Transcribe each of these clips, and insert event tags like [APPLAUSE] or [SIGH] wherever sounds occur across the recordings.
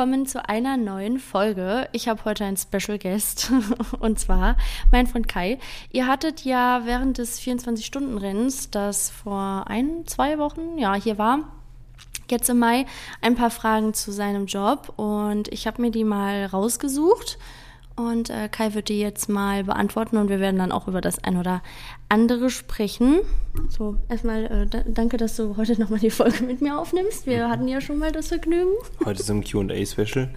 willkommen zu einer neuen Folge. Ich habe heute einen Special Guest [LAUGHS] und zwar mein Freund Kai. Ihr hattet ja während des 24-Stunden-Rennens, das vor ein, zwei Wochen, ja, hier war, jetzt im Mai, ein paar Fragen zu seinem Job und ich habe mir die mal rausgesucht und äh, Kai wird die jetzt mal beantworten und wir werden dann auch über das ein oder andere sprechen. So, erstmal äh, danke, dass du heute nochmal die Folge mit mir aufnimmst. Wir hatten ja schon mal das Vergnügen. Heute ist ein QA-Special.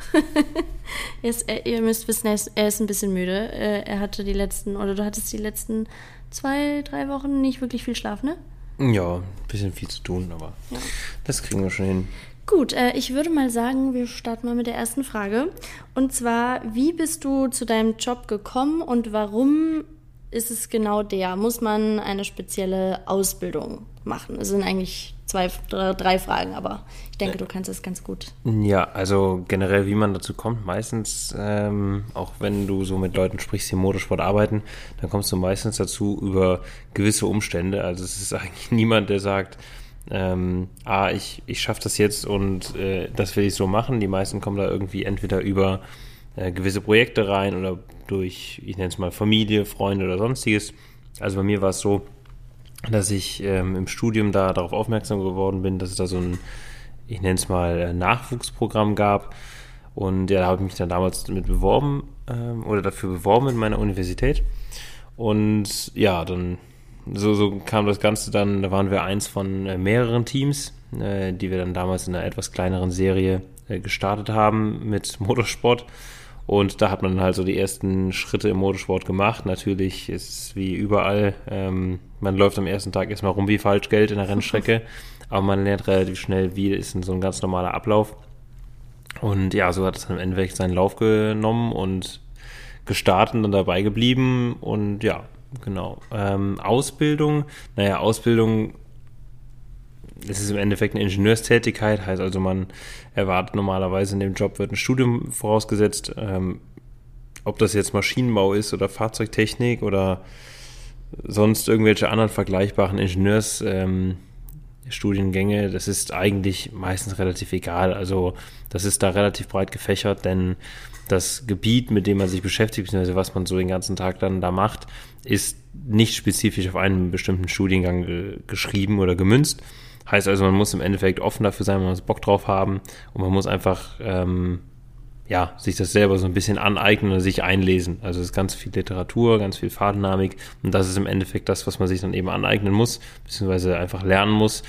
[LAUGHS] äh, ihr müsst wissen, er ist, er ist ein bisschen müde. Äh, er hatte die letzten, oder du hattest die letzten zwei, drei Wochen nicht wirklich viel Schlaf, ne? Ja, ein bisschen viel zu tun, aber ja. das kriegen wir schon hin. Gut, äh, ich würde mal sagen, wir starten mal mit der ersten Frage. Und zwar, wie bist du zu deinem Job gekommen und warum ist es genau der? Muss man eine spezielle Ausbildung machen? Es sind eigentlich zwei, drei Fragen, aber ich denke, du kannst das ganz gut. Ja, also generell, wie man dazu kommt, meistens, ähm, auch wenn du so mit Leuten sprichst, die im Motorsport arbeiten, dann kommst du meistens dazu über gewisse Umstände. Also es ist eigentlich [LAUGHS] niemand, der sagt, ähm, ah, ich, ich schaffe das jetzt und äh, das will ich so machen. Die meisten kommen da irgendwie entweder über äh, gewisse Projekte rein oder durch, ich nenne es mal Familie, Freunde oder sonstiges. Also bei mir war es so, dass ich ähm, im Studium da darauf aufmerksam geworden bin, dass es da so ein, ich nenne es mal, äh, Nachwuchsprogramm gab. Und ja, da habe ich mich dann damals mit beworben ähm, oder dafür beworben in meiner Universität. Und ja, dann so, so kam das Ganze dann, da waren wir eins von äh, mehreren Teams, äh, die wir dann damals in einer etwas kleineren Serie äh, gestartet haben mit [LAUGHS] Motorsport. Und da hat man halt so die ersten Schritte im Motorsport gemacht. Natürlich ist es wie überall, ähm, man läuft am ersten Tag erstmal rum wie Falschgeld in der Rennstrecke, [LAUGHS] aber man lernt relativ schnell, wie ist so ein ganz normaler Ablauf. Und ja, so hat es dann im Endeffekt seinen Lauf genommen und gestartet und dabei geblieben. Und ja, genau. Ähm, Ausbildung, naja, Ausbildung, das ist im Endeffekt eine Ingenieurstätigkeit, heißt also, man erwartet normalerweise in dem Job wird ein Studium vorausgesetzt. Ähm, ob das jetzt Maschinenbau ist oder Fahrzeugtechnik oder sonst irgendwelche anderen vergleichbaren Ingenieursstudiengänge, ähm, das ist eigentlich meistens relativ egal. Also das ist da relativ breit gefächert, denn das Gebiet, mit dem man sich beschäftigt, beziehungsweise was man so den ganzen Tag dann da macht, ist nicht spezifisch auf einen bestimmten Studiengang ge geschrieben oder gemünzt. Heißt also, man muss im Endeffekt offen dafür sein, man muss Bock drauf haben und man muss einfach ähm, ja, sich das selber so ein bisschen aneignen oder sich einlesen. Also es ist ganz viel Literatur, ganz viel Fahrdynamik und das ist im Endeffekt das, was man sich dann eben aneignen muss, beziehungsweise einfach lernen muss.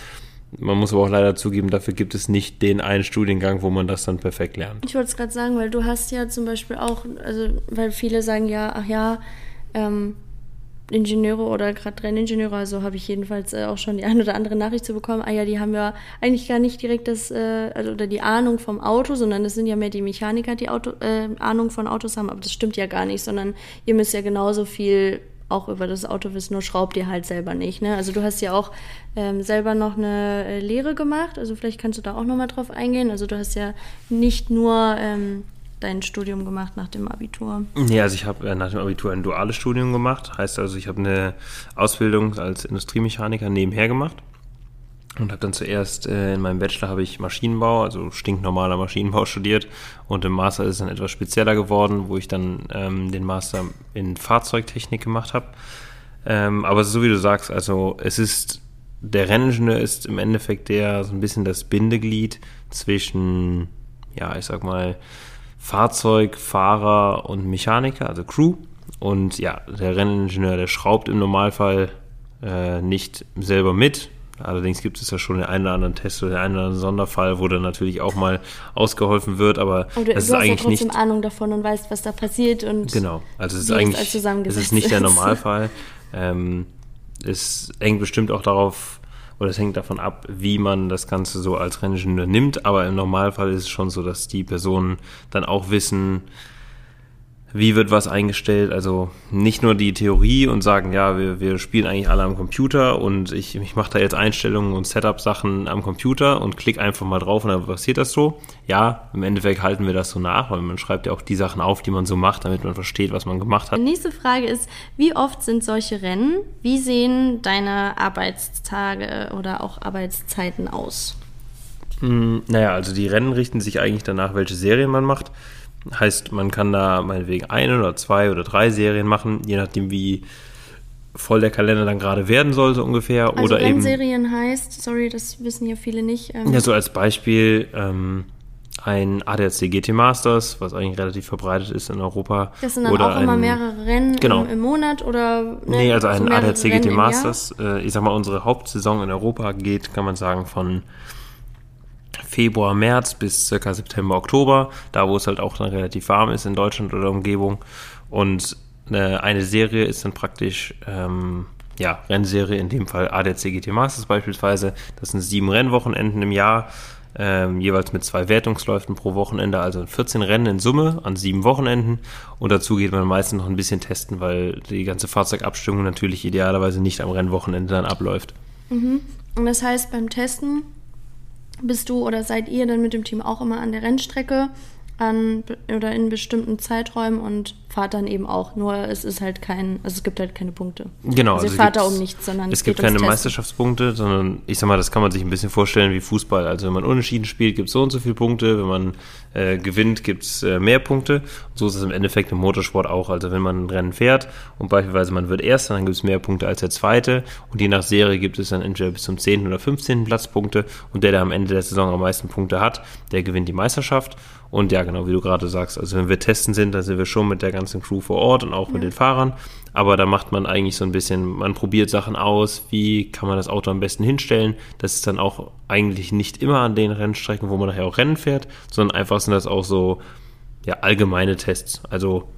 Man muss aber auch leider zugeben, dafür gibt es nicht den einen Studiengang, wo man das dann perfekt lernt. Ich wollte es gerade sagen, weil du hast ja zum Beispiel auch, also weil viele sagen ja, ach ja, ähm, Ingenieure oder gerade Renningenieure, also habe ich jedenfalls äh, auch schon die eine oder andere Nachricht zu bekommen, ah ja, die haben ja eigentlich gar nicht direkt das, äh, also, oder die Ahnung vom Auto, sondern es sind ja mehr die Mechaniker, die Auto, äh, Ahnung von Autos haben, aber das stimmt ja gar nicht, sondern ihr müsst ja genauso viel auch über das Auto wissen, nur schraubt ihr halt selber nicht. Ne? Also du hast ja auch ähm, selber noch eine äh, Lehre gemacht, also vielleicht kannst du da auch nochmal drauf eingehen. Also du hast ja nicht nur ähm, dein Studium gemacht nach dem Abitur? Ja, also ich habe äh, nach dem Abitur ein duales Studium gemacht. Heißt also, ich habe eine Ausbildung als Industriemechaniker nebenher gemacht und habe dann zuerst äh, in meinem Bachelor habe ich Maschinenbau, also stinknormaler Maschinenbau [LAUGHS] studiert und im Master ist es dann etwas spezieller geworden, wo ich dann ähm, den Master in Fahrzeugtechnik gemacht habe. Ähm, aber so wie du sagst, also es ist der Renningenieur ist im Endeffekt der so ein bisschen das Bindeglied zwischen, ja, ich sag mal, Fahrzeug, Fahrer und Mechaniker, also Crew. Und ja, der Renningenieur, der schraubt im Normalfall äh, nicht selber mit. Allerdings gibt es ja schon den einen oder anderen Test oder den einen oder anderen Sonderfall, wo dann natürlich auch mal ausgeholfen wird, aber und du, das du ist eigentlich ja trotzdem nicht Ahnung davon und weißt, was da passiert und genau. Also es ist eigentlich es ist nicht der [LAUGHS] Normalfall. ähm, es hängt bestimmt auch darauf oder es hängt davon ab, wie man das Ganze so als Renningenieur nimmt. Aber im Normalfall ist es schon so, dass die Personen dann auch wissen, wie wird was eingestellt. Also nicht nur die Theorie und sagen, ja, wir, wir spielen eigentlich alle am Computer und ich, ich mache da jetzt Einstellungen und Setup-Sachen am Computer und klicke einfach mal drauf und dann passiert das so. Ja, im Endeffekt halten wir das so nach, weil man schreibt ja auch die Sachen auf, die man so macht, damit man versteht, was man gemacht hat. Die nächste Frage ist, wie oft sind solche Rennen? Wie sehen deine Arbeitstage oder auch Arbeitszeiten aus? Hm, naja, also die Rennen richten sich eigentlich danach, welche Serien man macht. Heißt, man kann da meinetwegen eine oder zwei oder drei Serien machen, je nachdem, wie voll der Kalender dann gerade werden sollte ungefähr. Also oder eben, Rennserien heißt, sorry, das wissen ja viele nicht. ja, so als Beispiel ähm, ein ADAC GT Masters, was eigentlich relativ verbreitet ist in Europa. Das sind dann oder auch immer ein- mehrere Rennen Genau. im, im Monat oder ne, Nee, also so ein mehrere ADAC GT? Masters, äh, ich sag mal, unsere Hauptsaison in Europa geht, kann man sagen, von Februar, März bis circa September, Oktober, da wo es halt auch dann relativ warm ist in Deutschland oder Umgebung. Und äh, eine Serie ist dann praktisch, ähm, ja, Rennserie, in dem Fall ADAC GT Masters beispielsweise. Das sind sieben Rennwochenenden im Jahr, ähm, jeweils mit zwei Wertungsläufen pro Wochenende, also 14 Rennen in Summe an sieben Wochenenden. Und dazu geht man meistens noch ein bisschen testen, weil die ganze Fahrzeugabstimmung natürlich idealerweise nicht am Rennwochenende dann abläuft. Und das heißt, beim Testen bist du oder seid ihr dann mit dem Team auch immer an der Rennstrecke an oder in bestimmten Zeiträumen und fahrt dann eben auch. Nur es ist halt kein, also es gibt halt keine Punkte. Genau. Also, ihr fahrt da um nichts, sondern es gibt keine. Meisterschaftspunkte, sondern ich sag mal, das kann man sich ein bisschen vorstellen wie Fußball. Also wenn man unentschieden spielt, gibt es so und so viele Punkte. Wenn man äh, gewinnt, gibt es äh, mehr Punkte. Und so ist es im Endeffekt im Motorsport auch. Also wenn man ein Rennen fährt und beispielsweise man wird Erster, dann gibt es mehr Punkte als der Zweite. Und je nach Serie gibt es dann entweder bis zum 10. oder 15. Platz Punkte. Und der, der am Ende der Saison am meisten Punkte hat, der gewinnt die Meisterschaft. Und ja, genau, wie du gerade sagst, also wenn wir testen sind, dann sind wir schon mit der ganzen Crew vor Ort und auch mit den Fahrern. Aber da macht man eigentlich so ein bisschen, man probiert Sachen aus, wie kann man das Auto am besten hinstellen. Das ist dann auch eigentlich nicht immer an den Rennstrecken, wo man nachher auch Rennen fährt, sondern einfach sind das auch so ja, allgemeine Tests. Also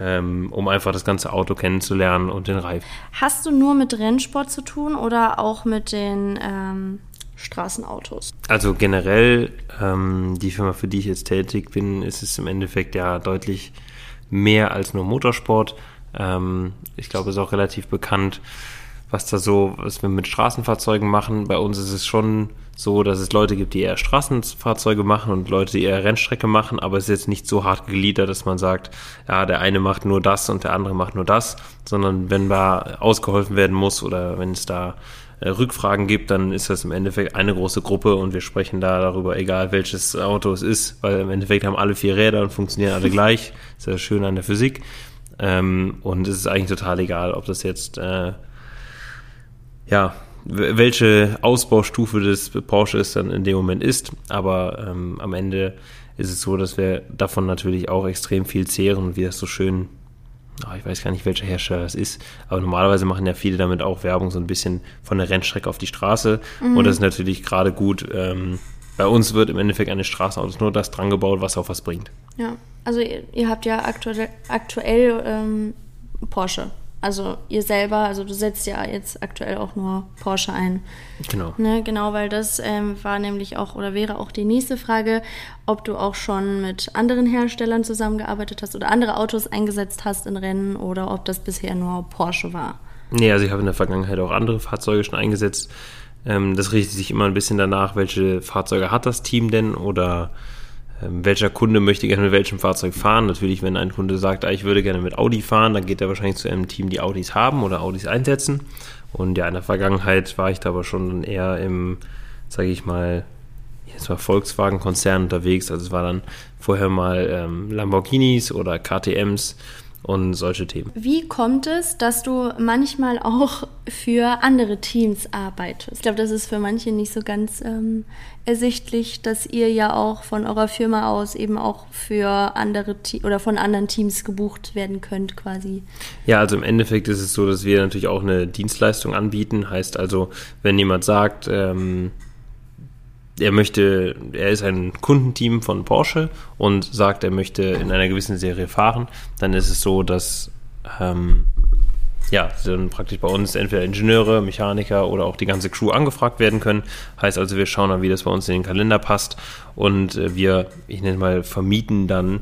ähm, um einfach das ganze Auto kennenzulernen und den Reifen. Hast du nur mit Rennsport zu tun oder auch mit den ähm, Straßenautos? Also generell, ähm, die Firma, für die ich jetzt tätig bin, ist es im Endeffekt ja deutlich mehr als nur Motorsport. Ähm, ich glaube, es ist auch relativ bekannt, was da so, was wir mit Straßenfahrzeugen machen. Bei uns ist es schon so, dass es Leute gibt, die eher Straßenfahrzeuge machen und Leute, die eher Rennstrecke machen, aber es ist jetzt nicht so hart gegliedert, dass man sagt, ja, der eine macht nur das und der andere macht nur das, sondern wenn da ausgeholfen werden muss oder wenn es da Rückfragen gibt, dann ist das im Endeffekt eine große Gruppe und wir sprechen da darüber, egal welches Auto es ist, weil im Endeffekt haben alle vier Räder und funktionieren alle [LAUGHS] gleich. ist ja schön an der Physik. Ähm, und es ist eigentlich total egal, ob das jetzt äh, ja, welche Ausbaustufe des Porsche es dann in dem Moment ist. Aber ähm, am Ende ist es so, dass wir davon natürlich auch extrem viel zehren und wie das so schön, ah, ich weiß gar nicht, welcher Hersteller das ist, aber normalerweise machen ja viele damit auch Werbung so ein bisschen von der Rennstrecke auf die Straße. Und das ist natürlich gerade gut. Ähm, bei uns wird im Endeffekt an den Straßenautos nur das dran gebaut, was auch was bringt. Ja, also ihr, ihr habt ja aktuell, aktuell ähm, Porsche. Also ihr selber, also du setzt ja jetzt aktuell auch nur Porsche ein. Genau. Ne, genau, weil das ähm, war nämlich auch oder wäre auch die nächste Frage, ob du auch schon mit anderen Herstellern zusammengearbeitet hast oder andere Autos eingesetzt hast in Rennen oder ob das bisher nur Porsche war. Nee, also ich habe in der Vergangenheit auch andere Fahrzeuge schon eingesetzt. Ähm, das richtet sich immer ein bisschen danach, welche Fahrzeuge hat das Team denn oder welcher Kunde möchte gerne mit welchem Fahrzeug fahren. Natürlich, wenn ein Kunde sagt, ah, ich würde gerne mit Audi fahren, dann geht er wahrscheinlich zu einem Team, die Audis haben oder Audis einsetzen. Und ja, in der Vergangenheit war ich da aber schon eher im, sage ich mal, jetzt war Volkswagen-Konzern unterwegs. Also es war dann vorher mal ähm, Lamborghinis oder KTMs und solche Themen. Wie kommt es, dass du manchmal auch für andere Teams arbeitest? Ich glaube, das ist für manche nicht so ganz ähm, ersichtlich, dass ihr ja auch von eurer Firma aus eben auch für andere Te oder von anderen Teams gebucht werden könnt, quasi. Ja, also im Endeffekt ist es so, dass wir natürlich auch eine Dienstleistung anbieten. Heißt also, wenn jemand sagt, ähm, er möchte, er ist ein Kundenteam von Porsche und sagt, er möchte in einer gewissen Serie fahren, dann ist es so, dass ähm, ja, dann praktisch bei uns entweder Ingenieure, Mechaniker oder auch die ganze Crew angefragt werden können. Heißt also, wir schauen dann, wie das bei uns in den Kalender passt und äh, wir, ich nenne mal, vermieten dann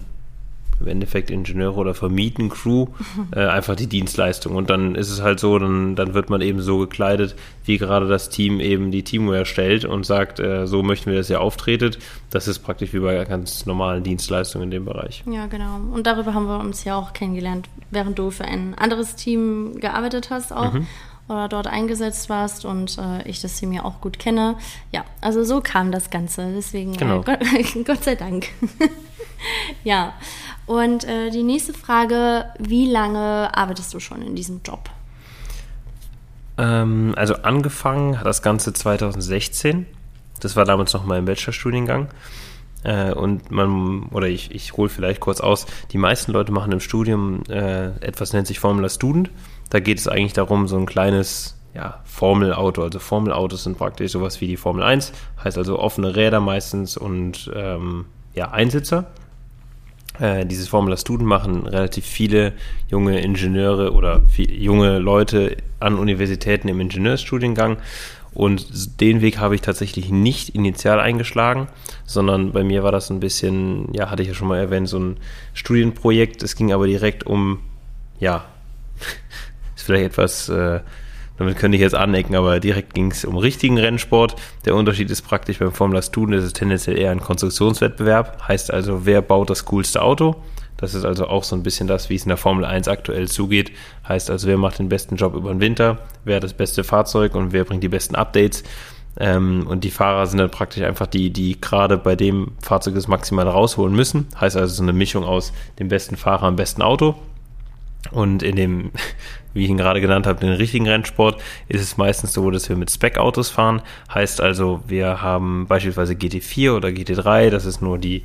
im Endeffekt Ingenieure oder vermieten Crew [LAUGHS] äh, einfach die Dienstleistung. Und dann ist es halt so, dann, dann wird man eben so gekleidet, wie gerade das Team eben die Teamware stellt und sagt, äh, so möchten wir, dass ihr auftretet. Das ist praktisch wie bei ganz normalen Dienstleistungen in dem Bereich. Ja, genau. Und darüber haben wir uns ja auch kennengelernt, während du für ein anderes Team gearbeitet hast auch. oder dort eingesetzt warst und äh, ich das Team ja auch gut kenne. Ja, also so kam das Ganze. Deswegen, Genau. äh, [LAUGHS] Gott, Gott sei Dank. [LAUGHS] [LAUGHS] ja, und äh, die nächste Frage, wie lange arbeitest du schon in diesem Job? Ähm, also angefangen hat das Ganze 2016. Das war damals noch mein Bachelorstudiengang. Äh, und man, oder ich, ich hole vielleicht kurz aus, die meisten Leute machen im Studium äh, etwas, nennt sich Formula Student. Da geht es eigentlich darum, so ein kleines ja, Formelauto. Also Formelautos sind praktisch sowas wie die Formel 1, heißt also offene Räder meistens und ähm, ja, Einsitzer. Äh, dieses Formula Student machen relativ viele junge Ingenieure oder viel, junge Leute an Universitäten im Ingenieursstudiengang. Und den Weg habe ich tatsächlich nicht initial eingeschlagen, sondern bei mir war das ein bisschen, ja, hatte ich ja schon mal erwähnt, so ein Studienprojekt. Es ging aber direkt um, ja, [LAUGHS] ist vielleicht etwas, äh, damit könnte ich jetzt anecken, aber direkt ging es um richtigen Rennsport. Der Unterschied ist praktisch beim Formula Student ist es tendenziell eher ein Konstruktionswettbewerb. Heißt also, wer baut das coolste Auto? Das ist also auch so ein bisschen das, wie es in der Formel 1 aktuell zugeht. Heißt also, wer macht den besten Job über den Winter? Wer hat das beste Fahrzeug und wer bringt die besten Updates? Ähm, und die Fahrer sind dann praktisch einfach die, die gerade bei dem Fahrzeug das Maximale rausholen müssen. Heißt also so eine Mischung aus dem besten Fahrer am besten Auto. Und in dem, [LAUGHS] wie ich ihn gerade genannt habe, den richtigen Rennsport ist es meistens so, dass wir mit Spec-Autos fahren. Heißt also, wir haben beispielsweise GT4 oder GT3, das ist nur die,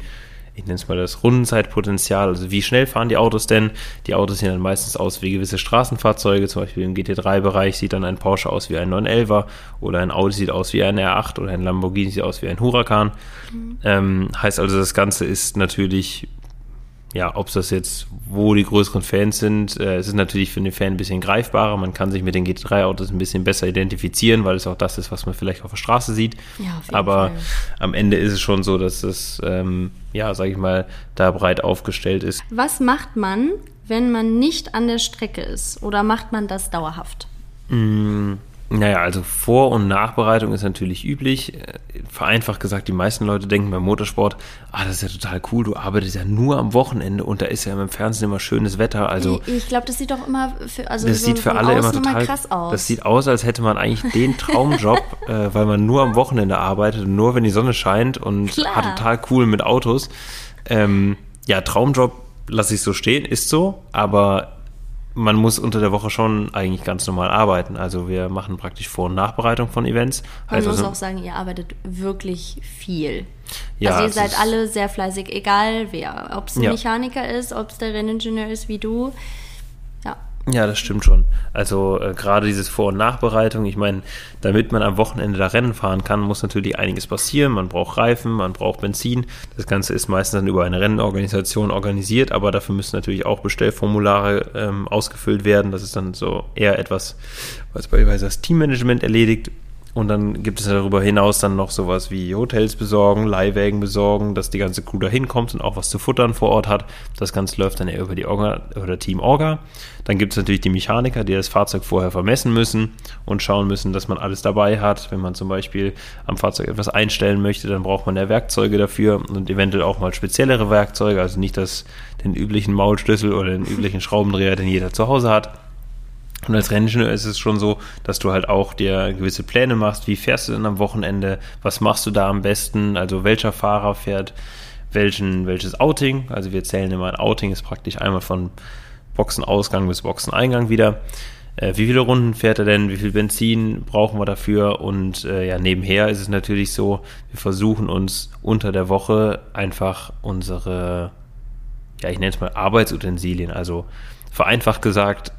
ich nenne es mal das Rundenzeitpotenzial, also wie schnell fahren die Autos denn? Die Autos sehen dann meistens aus wie gewisse Straßenfahrzeuge, zum Beispiel im GT3-Bereich sieht dann ein Porsche aus wie ein 911er oder ein Audi sieht aus wie ein R8 oder ein Lamborghini sieht aus wie ein Huracan. Mhm. Ähm, heißt also, das Ganze ist natürlich ja, ob es das jetzt, wo die größeren Fans sind, äh, es ist natürlich für den Fan ein bisschen greifbarer. Man kann sich mit den GT3-Autos ein bisschen besser identifizieren, weil es auch das ist, was man vielleicht auf der Straße sieht. Ja, Aber Fall. am Ende ist es schon so, dass es, ähm, ja, sag ich mal, da breit aufgestellt ist. Was macht man, wenn man nicht an der Strecke ist? Oder macht man das dauerhaft? Mm, naja, also Vor- und Nachbereitung ist natürlich üblich. Äh, Vereinfacht gesagt, die meisten Leute denken beim Motorsport, ah, das ist ja total cool, du arbeitest ja nur am Wochenende und da ist ja im Fernsehen immer schönes Wetter. Also ich ich glaube, das sieht doch immer für, also das so sieht für alle immer total krass aus. Das sieht aus, als hätte man eigentlich den Traumjob, [LAUGHS] äh, weil man nur am Wochenende arbeitet und nur wenn die Sonne scheint und Klar. hat total cool mit Autos. Ähm, ja, Traumjob lasse ich so stehen, ist so, aber man muss unter der Woche schon eigentlich ganz normal arbeiten. Also wir machen praktisch Vor- und Nachbereitung von Events. Man Heißt muss also, auch sagen, ihr arbeitet wirklich viel. Ja, also ihr seid alle sehr fleißig, egal wer. Ob es ein Ja. Mechaniker ist, ob es der Renningenieur ist wie du. Ja. Das stimmt schon. Also äh, gerade dieses Vor- und Nachbereitung, ich meine, damit man am Wochenende da Rennen fahren kann, muss natürlich einiges passieren. Man braucht Reifen, man braucht Benzin. Das Ganze ist meistens dann über eine Rennorganisation organisiert, aber dafür müssen natürlich auch Bestellformulare ähm, ausgefüllt werden. Das ist dann so eher etwas, was beispielsweise das Teammanagement erledigt. Und dann gibt es darüber hinaus dann noch sowas wie Hotels besorgen, Leihwägen besorgen, dass die ganze Crew da hinkommt und auch was zu futtern vor Ort hat. Das Ganze läuft dann eher über die Orga oder Team Orga. Dann gibt es natürlich die Mechaniker, die das Fahrzeug vorher vermessen müssen und schauen müssen, dass man alles dabei hat. Wenn man zum Beispiel am Fahrzeug etwas einstellen möchte, dann braucht man ja Werkzeuge dafür und eventuell auch mal speziellere Werkzeuge, also nicht das, den üblichen Maulschlüssel oder den üblichen Schraubendreher, den jeder zu Hause hat. Und als Renningenieur ist es schon so, dass du halt auch dir gewisse Pläne machst. Wie fährst du denn am Wochenende? Was machst du da am besten? Also welcher Fahrer fährt welchen, welches Outing? Also wir zählen immer ein Outing, ist praktisch einmal von Boxenausgang bis Boxeneingang wieder. Äh, wie viele Runden fährt er denn? Wie viel Benzin brauchen wir dafür? Und äh, ja, nebenher ist es natürlich so, wir versuchen uns unter der Woche einfach unsere, ja, ich nenne es mal Arbeitsutensilien, also vereinfacht gesagt,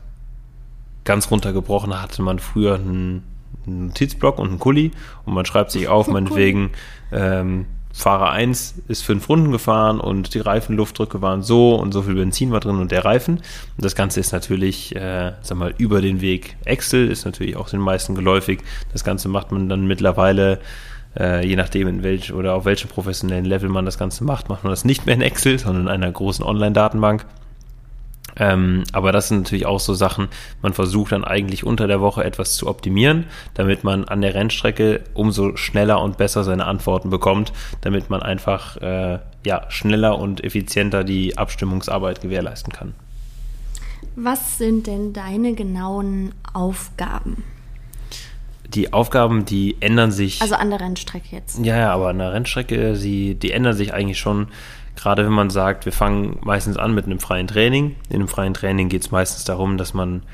ganz runtergebrochen hatte man früher einen, einen Notizblock und einen Kuli und man schreibt sich auf, [LAUGHS] meinetwegen, ähm, Fahrer 1 ist fünf Runden gefahren und die Reifenluftdrücke waren so und so viel Benzin war drin und der Reifen. Und das Ganze ist natürlich, äh, sag mal, über den Weg Excel, ist natürlich auch den meisten geläufig. Das Ganze macht man dann mittlerweile, äh, je nachdem in welch oder auf welchem professionellen Level man das Ganze macht, macht man das nicht mehr in Excel, sondern in einer großen Online-Datenbank. Ähm, aber das sind natürlich auch so Sachen, man versucht dann eigentlich unter der Woche etwas zu optimieren, damit man an der Rennstrecke umso schneller und besser seine Antworten bekommt, damit man einfach äh, ja, schneller und effizienter die Abstimmungsarbeit gewährleisten kann. Was sind denn deine genauen Aufgaben? Die Aufgaben, die ändern sich. Also an der Rennstrecke jetzt. Ja, ja, aber an der Rennstrecke, sie, die ändern sich eigentlich schon. Gerade wenn man sagt, wir fangen meistens an mit einem freien Training. In einem freien Training geht es meistens darum, dass man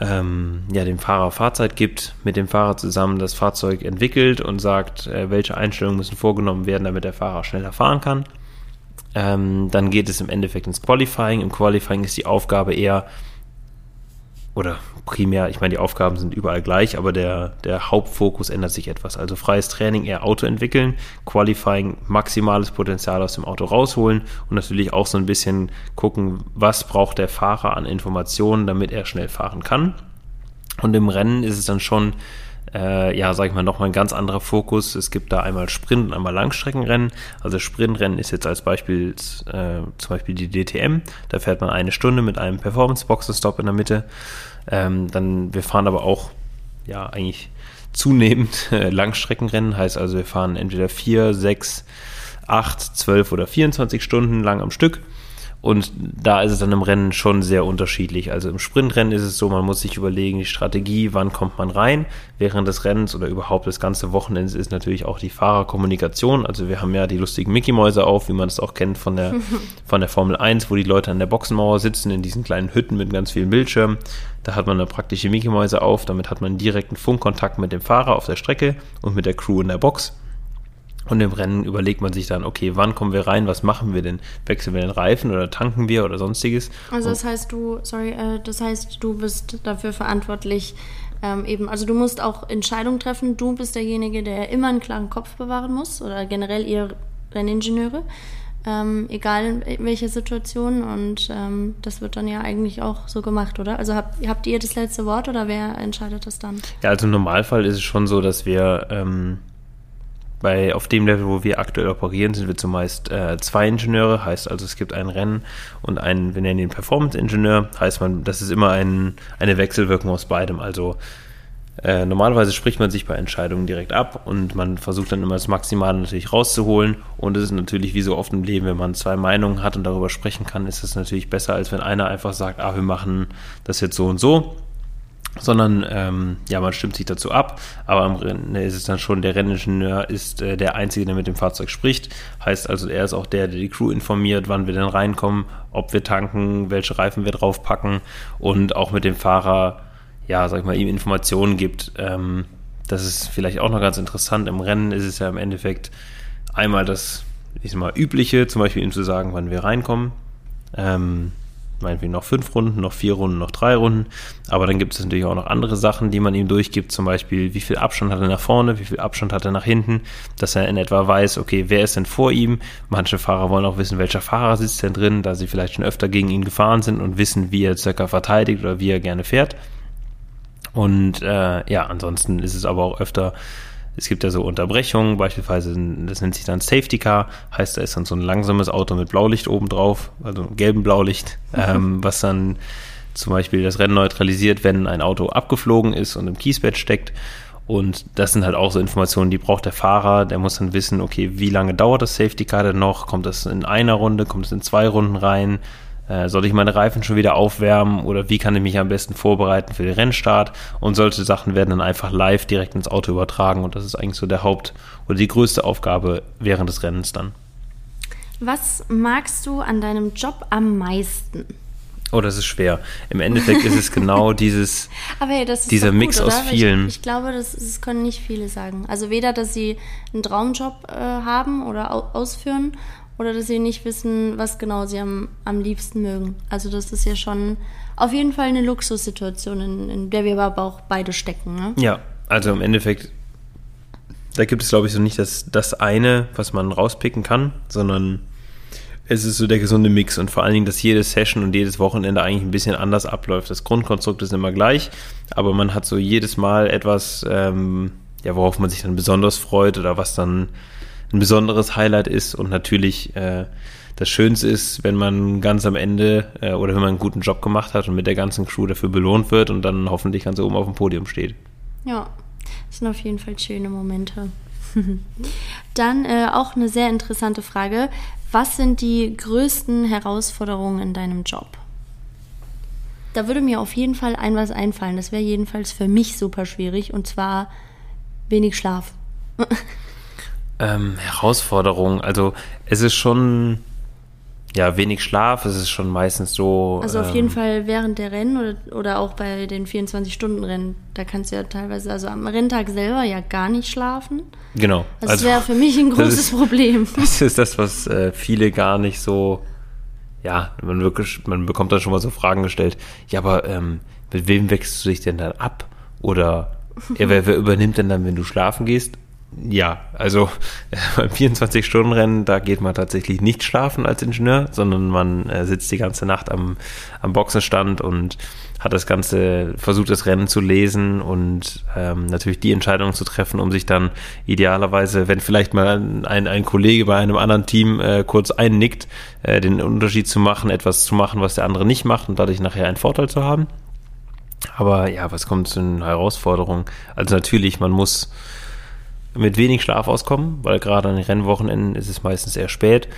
ähm, ja, dem Fahrer Fahrzeit gibt, mit dem Fahrer zusammen das Fahrzeug entwickelt und sagt, äh, welche Einstellungen müssen vorgenommen werden, damit der Fahrer schneller fahren kann. Ähm, dann geht es im Endeffekt ins Qualifying. Im Qualifying ist die Aufgabe eher, oder primär, ich meine, die Aufgaben sind überall gleich, aber der, der Hauptfokus ändert sich etwas. Also freies Training eher Auto entwickeln, Qualifying maximales Potenzial aus dem Auto rausholen und natürlich auch so ein bisschen gucken, was braucht der Fahrer an Informationen, damit er schnell fahren kann. Und im Rennen ist es dann schon äh, ja, sag ich mal, nochmal ein ganz anderer Fokus. Es gibt da einmal Sprint und einmal Langstreckenrennen. Also Sprintrennen ist jetzt als Beispiel äh, zum Beispiel die DTM. Da fährt man eine Stunde mit einem Performance-Boxenstopp in der Mitte. Ähm, dann, wir fahren aber auch, ja, eigentlich zunehmend [LAUGHS] äh, Langstreckenrennen. Heißt also, wir fahren entweder vier, sechs, acht, zwölf oder 24 Stunden lang am Stück. Und da ist es dann im Rennen schon sehr unterschiedlich. Also im Sprintrennen ist es so, man muss sich überlegen, die Strategie, wann kommt man rein. Während des Rennens oder überhaupt das ganze Wochenende ist natürlich auch die Fahrerkommunikation. Also wir haben ja die lustigen Mickey-Mäuse auf, wie man es auch kennt von der, [LAUGHS] von der Formel 1, wo die Leute an der Boxenmauer sitzen, in diesen kleinen Hütten mit ganz vielen Bildschirmen. Da hat man eine praktische Mickey-Mäuse auf, damit hat man direkten Funkkontakt mit dem Fahrer auf der Strecke und mit der Crew in der Box. Und im Rennen überlegt man sich dann, okay, wann kommen wir rein, was machen wir denn? Wechseln wir den Reifen oder tanken wir oder sonstiges? Also das heißt, du, sorry, äh, das heißt, du bist dafür verantwortlich, ähm, eben, also du musst auch Entscheidungen treffen. Du bist derjenige, der immer einen klaren Kopf bewahren muss oder generell ihr Renningenieure, ähm, egal in welcher Situation. Und ähm, das wird dann ja eigentlich auch so gemacht, oder? Also habt, habt ihr das letzte Wort oder wer entscheidet das dann? Ja, also im Normalfall ist es schon so, dass wir ähm, bei, auf dem Level, wo wir aktuell operieren, sind wir zumeist äh, zwei Ingenieure, heißt also es gibt ein Rennen und einen, wir nennen ihn Performance-Ingenieur, heißt man, das ist immer ein, eine Wechselwirkung aus beidem. Also äh, normalerweise spricht man sich bei Entscheidungen direkt ab und man versucht dann immer das Maximale natürlich rauszuholen. Und es ist natürlich wie so oft im Leben, wenn man zwei Meinungen hat und darüber sprechen kann, ist es natürlich besser, als wenn einer einfach sagt, ah, wir machen das jetzt so und so sondern ähm, ja, man stimmt sich dazu ab, aber am Rennen ist es dann schon, der Renningenieur ist äh, der Einzige, der mit dem Fahrzeug spricht, heißt also, er ist auch der, der die Crew informiert, wann wir denn reinkommen, ob wir tanken, welche Reifen wir draufpacken und auch mit dem Fahrer, ja, sag ich mal, ihm Informationen gibt. Ähm, das ist vielleicht auch noch ganz interessant. Im Rennen ist es ja im Endeffekt einmal das, ich sag mal, übliche, zum Beispiel ihm zu sagen, wann wir reinkommen. Ähm, meinetwegen noch fünf Runden, noch vier Runden, noch drei Runden. Aber dann gibt es natürlich auch noch andere Sachen, die man ihm durchgibt, zum Beispiel, wie viel Abstand hat er nach vorne, wie viel Abstand hat er nach hinten, dass er in etwa weiß, okay, wer ist denn vor ihm? Manche Fahrer wollen auch wissen, welcher Fahrer sitzt denn drin, da sie vielleicht schon öfter gegen ihn gefahren sind und wissen, wie er circa verteidigt oder wie er gerne fährt. Und äh, ja, ansonsten ist es aber auch öfter es gibt ja so Unterbrechungen, beispielsweise, das nennt sich dann Safety Car, heißt, da ist dann so ein langsames Auto mit Blaulicht oben drauf, also gelbem Blaulicht, ähm, was dann zum Beispiel das Rennen neutralisiert, wenn ein Auto abgeflogen ist und im Kiesbett steckt. Und das sind halt auch so Informationen, die braucht der Fahrer. Der muss dann wissen, okay, wie lange dauert das Safety Car denn noch? Kommt das in einer Runde? Kommt es in zwei Runden rein? Äh, soll ich meine Reifen schon wieder aufwärmen oder wie kann ich mich am besten vorbereiten für den Rennstart? Und solche Sachen werden dann einfach live direkt ins Auto übertragen und das ist eigentlich so der Haupt- oder die größte Aufgabe während des Rennens dann. Was magst du an deinem Job am meisten? Oh, das ist schwer. Im Endeffekt ist es genau [LAUGHS] dieses, hey, dieser Mix gut, aus vielen. Ich, ich, glaube, das, das, können nicht viele sagen. Also weder, dass sie einen Traumjob äh, haben oder ausführen oder dass sie nicht wissen, was genau sie am, am liebsten mögen. Also das ist ja schon auf jeden Fall eine Luxussituation, in, in der wir aber auch beide stecken. Ne? Ja, also im Endeffekt, da gibt es, glaube ich, so nicht das, das eine, was man rauspicken kann, sondern es ist so der gesunde Mix und vor allen Dingen, dass jede Session und jedes Wochenende eigentlich ein bisschen anders abläuft. Das Grundkonstrukt ist immer gleich, aber man hat so jedes Mal etwas, ähm, ja, worauf man sich dann besonders freut oder was dann ein besonderes Highlight ist und natürlich äh, das Schönste ist, wenn man ganz am Ende äh, oder wenn man einen guten Job gemacht hat und mit der ganzen Crew dafür belohnt wird und dann hoffentlich ganz oben auf dem Podium steht. Ja, das sind auf jeden Fall schöne Momente. [LAUGHS] dann äh, auch eine sehr interessante Frage. Was sind die größten Herausforderungen in deinem Job? Da würde mir auf jeden Fall ein was einfallen. Das wäre jedenfalls für mich super schwierig und zwar wenig Schlaf. [LAUGHS] ähm, Herausforderung. Also es ist schon ja wenig Schlaf. Es ist schon meistens so. Also auf ähm, jeden Fall während der Rennen oder, oder auch bei den 24-Stunden-Rennen. Da kannst du ja teilweise, also am Renntag selber ja gar nicht schlafen. Genau. Das also, wäre für mich ein [LAUGHS] großes ist, Problem. [LAUGHS] Das ist das, was äh, viele gar nicht so ja, man wirklich, man bekommt dann schon mal so Fragen gestellt. Ja, aber ähm, mit wem wechselst du dich denn dann ab? Oder ja, wer, wer übernimmt denn dann, wenn du schlafen gehst? Ja, also beim 24-Stunden-Rennen, da geht man tatsächlich nicht schlafen als Ingenieur, sondern man äh, sitzt die ganze Nacht am, am Boxenstand und hat das Ganze, versucht das Rennen zu lesen und ähm, natürlich die Entscheidung zu treffen, um sich dann idealerweise, wenn vielleicht mal ein, ein Kollege bei einem anderen Team äh, kurz einnickt, äh, den Unterschied zu machen, etwas zu machen, was der andere nicht macht und dadurch nachher einen Vorteil zu haben. Aber ja, was kommt zu einer Herausforderung? Also natürlich, man muss mit wenig Schlaf auskommen, weil gerade an den Rennwochenenden ist es meistens eher spät.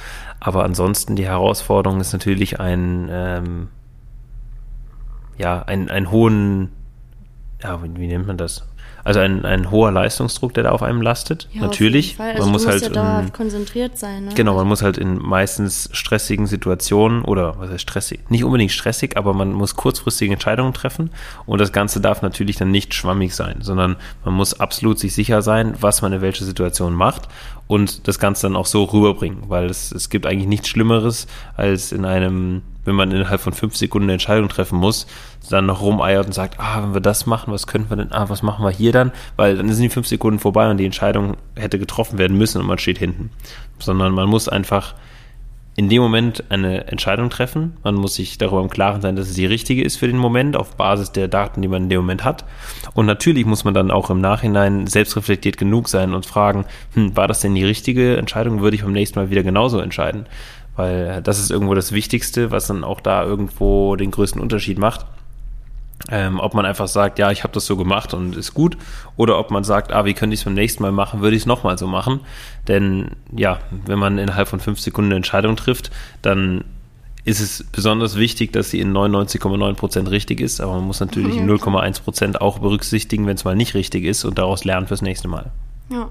Aber ansonsten die Herausforderung ist natürlich ein ähm, ja, einen, einen hohen, ja, wie, wie nennt man das? Also ein, ein hoher Leistungsdruck, der da auf einem lastet. Ja, Natürlich. Also man muss halt ja dauerhaft konzentriert sein. Ne? Genau, man muss halt in meistens stressigen Situationen oder was heißt stressig? Nicht unbedingt stressig, aber man muss kurzfristige Entscheidungen treffen und das Ganze darf natürlich dann nicht schwammig sein, sondern man muss absolut sich sicher sein, was man in welcher Situation macht und das Ganze dann auch so rüberbringen, weil es, es gibt eigentlich nichts Schlimmeres als in einem wenn man innerhalb von fünf Sekunden eine Entscheidung treffen muss, dann noch rumeiert und sagt, ah, wenn wir das machen, was können wir denn, ah, was machen wir hier dann? Weil dann sind die fünf Sekunden vorbei und die Entscheidung hätte getroffen werden müssen und man steht hinten. Sondern man muss einfach in dem Moment eine Entscheidung treffen. Man muss sich darüber im Klaren sein, dass es die richtige ist für den Moment, auf Basis der Daten, die man in dem Moment hat. Und natürlich muss man dann auch im Nachhinein selbstreflektiert genug sein und fragen, hm, war das denn die richtige Entscheidung? Würde ich beim nächsten Mal wieder genauso entscheiden? Weil das ist irgendwo das Wichtigste, was dann auch da irgendwo den größten Unterschied macht. Ähm, ob man einfach sagt, ja, ich habe das so gemacht und ist gut, oder ob man sagt, ah, wie könnte ich es beim nächsten Mal machen, würde ich es nochmal so machen. Denn ja, wenn man innerhalb von fünf Sekunden eine Entscheidung trifft, dann ist es besonders wichtig, dass sie in 99,9 Prozent richtig ist, aber man muss natürlich ja, 0,1 Prozent auch berücksichtigen, wenn es mal nicht richtig ist und daraus lernen fürs nächste Mal. Ja.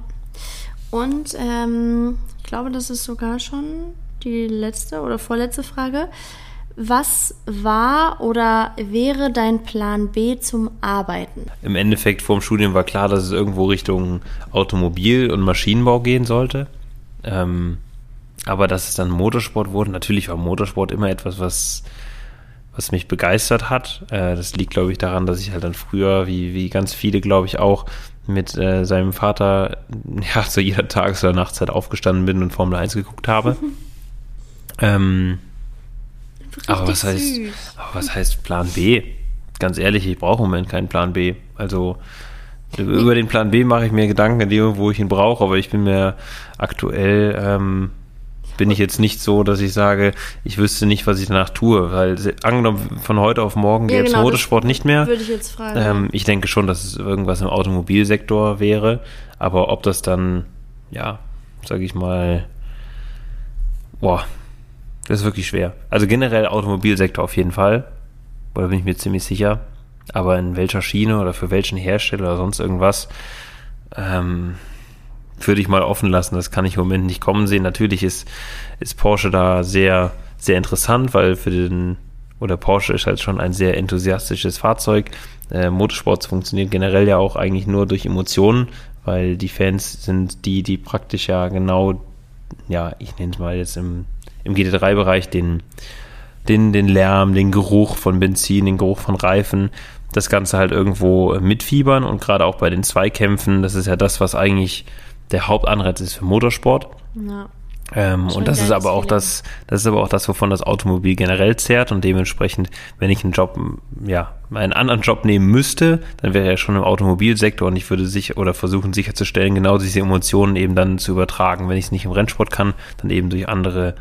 Und ähm, ich glaube, das ist sogar schon die letzte oder vorletzte Frage. Was war oder wäre dein Plan B zum Arbeiten? Im Endeffekt vor dem Studium war klar, dass es irgendwo Richtung Automobil- und Maschinenbau gehen sollte. Ähm, aber dass es dann Motorsport wurde, natürlich war Motorsport immer etwas, was, was mich begeistert hat. Äh, das liegt, glaube ich, daran, dass ich halt dann früher, wie, wie ganz viele, glaube ich, auch mit äh, seinem Vater [LAUGHS] ja, zu jeder Tages- oder Nachtzeit aufgestanden bin und Formel 1 geguckt habe. [LAUGHS] Ähm, aber was heißt, aber was heißt Plan B? Ganz ehrlich, ich brauche im Moment keinen Plan B. Also über den Plan B mache ich mir Gedanken, wo ich ihn brauche, aber ich bin mir aktuell ähm, bin ich jetzt nicht so, dass ich sage, ich wüsste nicht, was ich danach tue, weil angenommen von heute auf morgen ja, gäbe es genau, Motorsport nicht mehr. Würde ich jetzt fragen. Ähm, ich denke schon, dass es irgendwas im Automobilsektor wäre, aber ob das dann, ja, sage ich mal, boah, das ist wirklich schwer. Also generell Automobilsektor auf jeden Fall. Oder bin ich mir ziemlich sicher. Aber in welcher Schiene oder für welchen Hersteller oder sonst irgendwas, ähm, würde ich mal offen lassen. Das kann ich im Moment nicht kommen sehen. Natürlich ist, ist Porsche da sehr, sehr interessant, weil für den, oder Porsche ist halt schon ein sehr enthusiastisches Fahrzeug. Äh, Motorsport funktioniert generell ja auch eigentlich nur durch Emotionen, weil die Fans sind die, die praktisch ja genau, ja, ich nenne es mal jetzt im im GT3-Bereich den, den, den Lärm, den Geruch von Benzin, den Geruch von Reifen, das Ganze halt irgendwo mitfiebern und gerade auch bei den Zweikämpfen, das ist ja das, was eigentlich der Hauptanreiz ist für Motorsport. Ja. Ähm, und das ist aber auch das, das ist aber auch das, wovon das Automobil generell zehrt und dementsprechend, wenn ich einen Job, ja, einen anderen Job nehmen müsste, dann wäre er schon im Automobilsektor und ich würde sich oder versuchen sicherzustellen, genau diese Emotionen eben dann zu übertragen. Wenn ich es nicht im Rennsport kann, dann eben durch andere,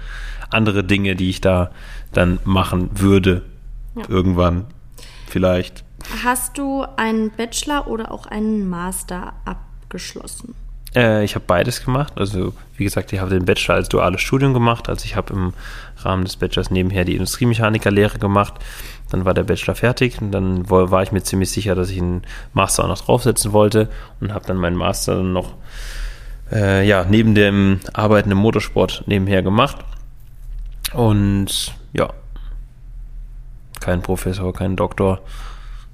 andere Dinge, die ich da dann machen würde. Ja. Irgendwann. Vielleicht. Hast du einen Bachelor oder auch einen Master abgeschlossen? Äh, ich habe beides gemacht. Also wie gesagt, ich habe den Bachelor als duales Studium gemacht. Also ich habe im Rahmen des Bachelors nebenher die Industriemechanikerlehre gemacht. dann war der Bachelor fertig und dann war ich mir ziemlich sicher, dass ich einen Master auch noch draufsetzen wollte und habe dann meinen Master dann noch äh, ja, neben dem Arbeiten im Motorsport nebenher gemacht. Und ja, kein Professor, kein Doktor,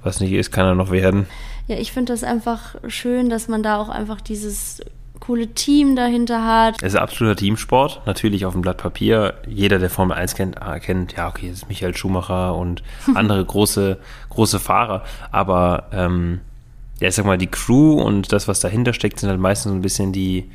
was nicht ist, kann er noch werden. Ja, ich finde das einfach schön, dass man da auch einfach dieses coole Team dahinter hat. Es ist absoluter Teamsport, natürlich auf dem Blatt Papier. Jeder, der Formel 1 kennt, erkennt, ja, okay, das ist Michael Schumacher und [LAUGHS] andere große, große Fahrer. Aber ähm, ja, ich sag mal, die Crew und das, was dahinter steckt, sind halt meistens so ein bisschen die,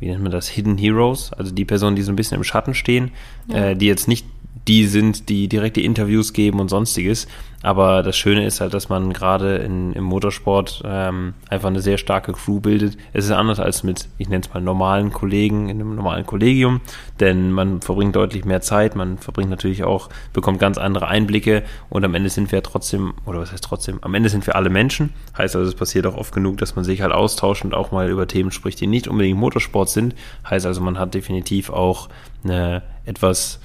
wie nennt man das, Hidden Heroes, also die Personen, die so ein bisschen im Schatten stehen, ja. äh, die jetzt nicht die sind, die direkte Interviews geben und sonstiges. Aber das Schöne ist halt, dass man gerade im Motorsport ähm, einfach eine sehr starke Crew bildet. Es ist anders als mit, ich nenne es mal, normalen Kollegen in einem normalen Kollegium, denn man verbringt deutlich mehr Zeit, man verbringt natürlich auch, bekommt ganz andere Einblicke und am Ende sind wir trotzdem, oder was heißt trotzdem, am Ende sind wir alle Menschen. Heißt also, es passiert auch oft genug, dass man sich halt austauscht und auch mal über Themen spricht, die nicht unbedingt Motorsport sind. Heißt also, man hat definitiv auch eine etwas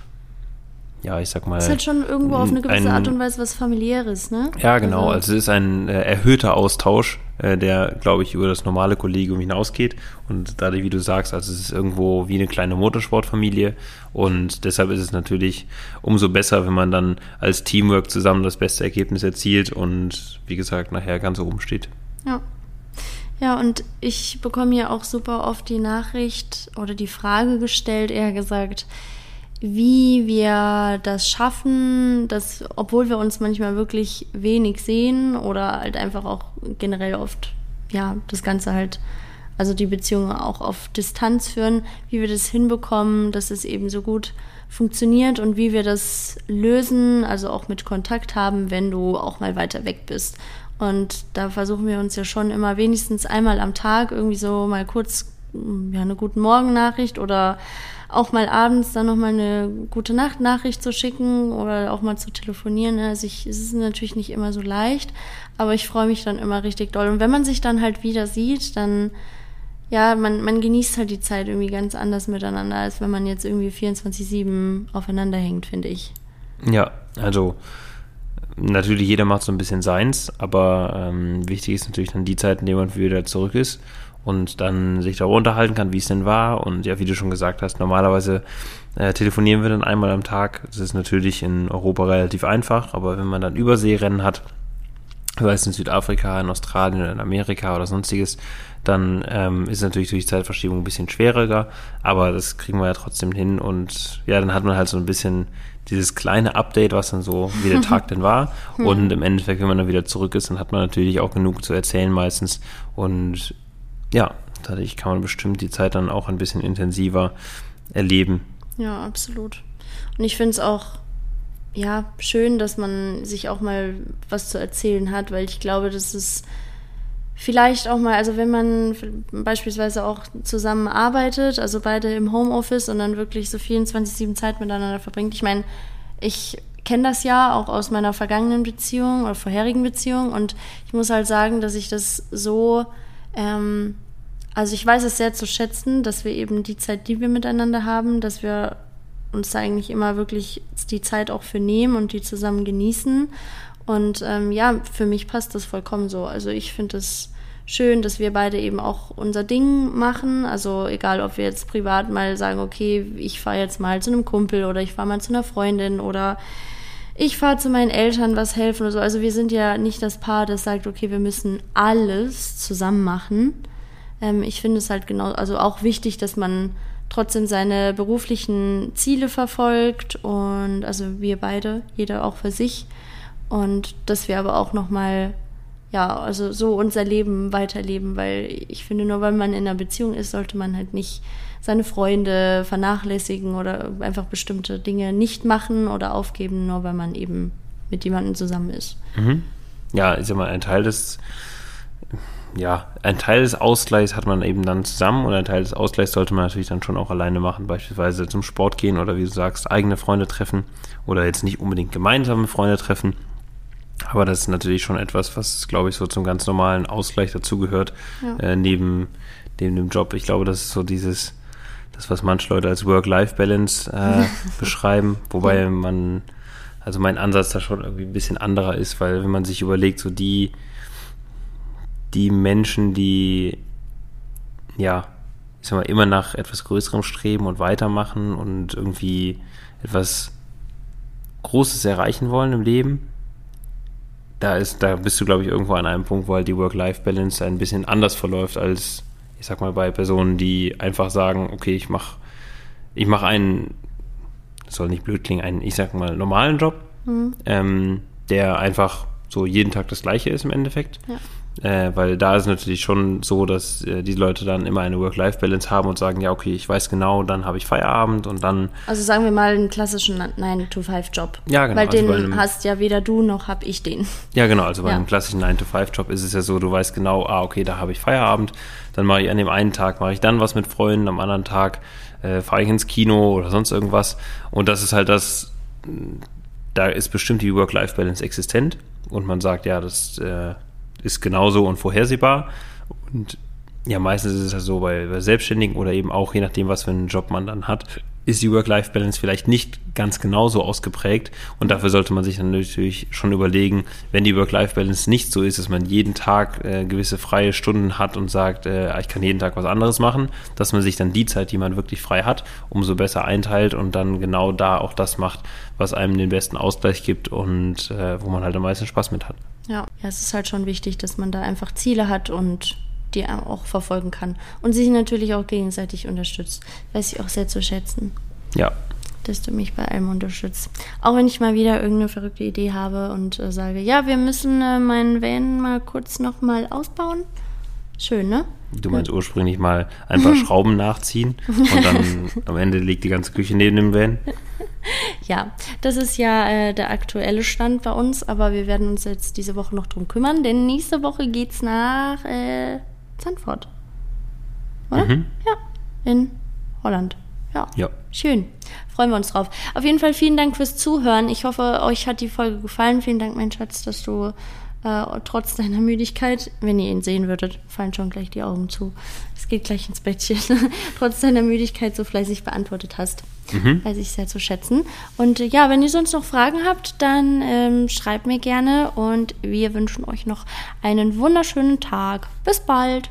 ja, ich sag mal. Es ist halt schon irgendwo auf eine gewisse ein, Art und Weise was familiäres, ne? Ja, genau. Also, also es ist ein äh, erhöhter Austausch, äh, der, glaube ich, über das normale Kollegium hinausgeht. Und dadurch, wie du sagst, also es ist irgendwo wie eine kleine Motorsportfamilie. Und deshalb ist es natürlich umso besser, wenn man dann als Teamwork zusammen das beste Ergebnis erzielt und, wie gesagt, nachher ganz oben steht. Ja. Ja, und ich bekomme hier auch super oft die Nachricht oder die Frage gestellt, eher gesagt, wie wir das schaffen, dass, obwohl wir uns manchmal wirklich wenig sehen oder halt einfach auch generell oft, ja, das Ganze halt, also die Beziehungen auch auf Distanz führen, wie wir das hinbekommen, dass es eben so gut funktioniert und wie wir das lösen, also auch mit Kontakt haben, wenn du auch mal weiter weg bist. Und da versuchen wir uns ja schon immer wenigstens einmal am Tag irgendwie so mal kurz ja, eine guten Morgen-Nachricht oder auch mal abends dann nochmal eine gute Nacht-Nachricht zu schicken oder auch mal zu telefonieren. Ne? Also ich, es ist natürlich nicht immer so leicht, aber ich freue mich dann immer richtig doll. Und wenn man sich dann halt wieder sieht, dann ja, man, man genießt halt die Zeit irgendwie ganz anders miteinander, als wenn man jetzt irgendwie 24-7 aufeinander hängt, finde ich. Ja, also natürlich jeder macht so ein bisschen seins, aber ähm, wichtig ist natürlich dann die Zeit, in der man wieder zurück ist und dann sich darüber unterhalten kann, wie es denn war. Und ja, wie du schon gesagt hast, normalerweise äh, telefonieren wir dann einmal am Tag. Das ist natürlich in Europa relativ einfach, aber wenn man dann Überseerennen hat, sei es in Südafrika, in Australien oder in Amerika oder sonstiges, dann ähm, ist natürlich durch die Zeitverschiebung ein bisschen schwieriger, aber das kriegen wir ja trotzdem hin und ja, dann hat man halt so ein bisschen dieses kleine Update, was dann so, wie der Tag [LAUGHS] denn war. Und im Endeffekt, wenn man dann wieder zurück ist, dann hat man natürlich auch genug zu erzählen meistens. Und ja, dadurch kann man bestimmt die Zeit dann auch ein bisschen intensiver erleben. Ja, absolut. Und ich finde es auch ja schön, dass man sich auch mal was zu erzählen hat, weil ich glaube, das ist vielleicht auch mal, also wenn man beispielsweise auch zusammen arbeitet, also beide im Homeoffice und dann wirklich so 24-7 Zeit miteinander verbringt. Ich meine, ich kenne das ja auch aus meiner vergangenen Beziehung oder vorherigen Beziehung und ich muss halt sagen, dass ich das so ähm, also ich weiß es sehr zu schätzen, dass wir eben die Zeit, die wir miteinander haben, dass wir uns da eigentlich immer wirklich die Zeit auch für nehmen und die zusammen genießen. Und ähm, ja, für mich passt das vollkommen so. Also ich finde es schön, dass wir beide eben auch unser Ding machen. Also egal, ob wir jetzt privat mal sagen, okay, ich fahre jetzt mal zu einem Kumpel oder ich fahre mal zu einer Freundin oder ich fahre zu meinen Eltern was helfen oder so. Also wir sind ja nicht das Paar, das sagt, okay, wir müssen alles zusammen machen. Ähm, ich finde es halt genau, also auch wichtig, dass man trotzdem seine beruflichen Ziele verfolgt und also wir beide, jeder auch für sich und dass wir aber auch noch mal ja, also so unser Leben weiterleben, weil ich finde, nur weil man in einer Beziehung ist, sollte man halt nicht seine Freunde vernachlässigen oder einfach bestimmte Dinge nicht machen oder aufgeben, nur weil man eben mit jemandem zusammen ist. Mhm. Ja, ist ja mal ein Teil des ja, ein Teil des Ausgleichs hat man eben dann zusammen und ein Teil des Ausgleichs sollte man natürlich dann schon auch alleine machen, beispielsweise zum Sport gehen oder wie du sagst, eigene Freunde treffen oder jetzt nicht unbedingt gemeinsame Freunde treffen. Aber das ist natürlich schon etwas, was, glaube ich, so zum ganz normalen Ausgleich dazugehört, ja. äh, neben, neben dem Job. Ich glaube, das ist so dieses, das, was manche Leute als Work-Life-Balance äh, [LAUGHS] beschreiben, wobei man also mein Ansatz da schon irgendwie ein bisschen anderer ist, weil wenn man sich überlegt, so die, die Menschen, die ja, ich sag mal, immer nach etwas Größerem streben und weitermachen und irgendwie etwas Großes erreichen wollen im Leben, da ist, da bist du, glaube ich, irgendwo an einem Punkt, wo halt die Work-Life-Balance ein bisschen anders verläuft als, ich sag mal, bei Personen, die einfach sagen, okay, ich mache ich mach einen, soll nicht blöd klingen, einen, ich sag mal, normalen Job, mhm. ähm, der einfach so jeden Tag das gleiche ist im Endeffekt. Ja. Äh, weil da ist natürlich schon so, dass äh, die Leute dann immer eine Work-Life-Balance haben und sagen, ja, okay, ich weiß genau, dann habe ich Feierabend und dann. Also sagen wir mal einen klassischen 9-to-5-Job. Ja, genau. Weil also den einem, hast ja weder du noch habe ich den. Ja, genau. Also bei ja. einem klassischen 9-to-5-Job ist es ja so, du weißt genau, ah, okay, da habe ich Feierabend. Dann mache ich an dem einen Tag, mache ich dann was mit Freunden, am anderen Tag äh, fahre ich ins Kino oder sonst irgendwas. Und das ist halt das, da ist bestimmt die Work-Life-Balance existent und man sagt, ja, das äh, ist genauso und vorhersehbar. Und ja, meistens ist es ja so bei, bei Selbstständigen oder eben auch je nachdem, was für einen Job man dann hat, ist die Work-Life-Balance vielleicht nicht ganz genauso ausgeprägt. Und dafür sollte man sich dann natürlich schon überlegen, wenn die Work-Life-Balance nicht so ist, dass man jeden Tag äh, gewisse freie Stunden hat und sagt, äh, ich kann jeden Tag was anderes machen, dass man sich dann die Zeit, die man wirklich frei hat, umso besser einteilt und dann genau da auch das macht, was einem den besten Ausgleich gibt und äh, wo man halt am meisten Spaß mit hat. Ja, ja, es ist halt schon wichtig, dass man da einfach Ziele hat und die auch verfolgen kann. Und sich natürlich auch gegenseitig unterstützt. Weiß ich auch sehr zu schätzen. Ja. Dass du mich bei allem unterstützt. Auch wenn ich mal wieder irgendeine verrückte Idee habe und äh, sage, ja, wir müssen äh, meinen Van mal kurz nochmal ausbauen. Schön, ne? Du meinst ursprünglich mal ein paar [LAUGHS] Schrauben nachziehen und dann [LAUGHS] am Ende liegt die ganze Küche neben dem Van? Ja, das ist ja äh, der aktuelle Stand bei uns, aber wir werden uns jetzt diese Woche noch drum kümmern, denn nächste Woche geht's nach äh, Zandvoort. Oder? Mhm. Ja, in Holland. Ja. ja. Schön. Freuen wir uns drauf. Auf jeden Fall vielen Dank fürs Zuhören. Ich hoffe, euch hat die Folge gefallen. Vielen Dank, mein Schatz, dass du äh, trotz deiner Müdigkeit, wenn ihr ihn sehen würdet, fallen schon gleich die Augen zu. Es geht gleich ins Bettchen. [LAUGHS] trotz deiner Müdigkeit so fleißig beantwortet hast. Mhm. Weiß ich sehr zu schätzen. Und äh, ja, wenn ihr sonst noch Fragen habt, dann ähm, schreibt mir gerne und wir wünschen euch noch einen wunderschönen Tag. Bis bald.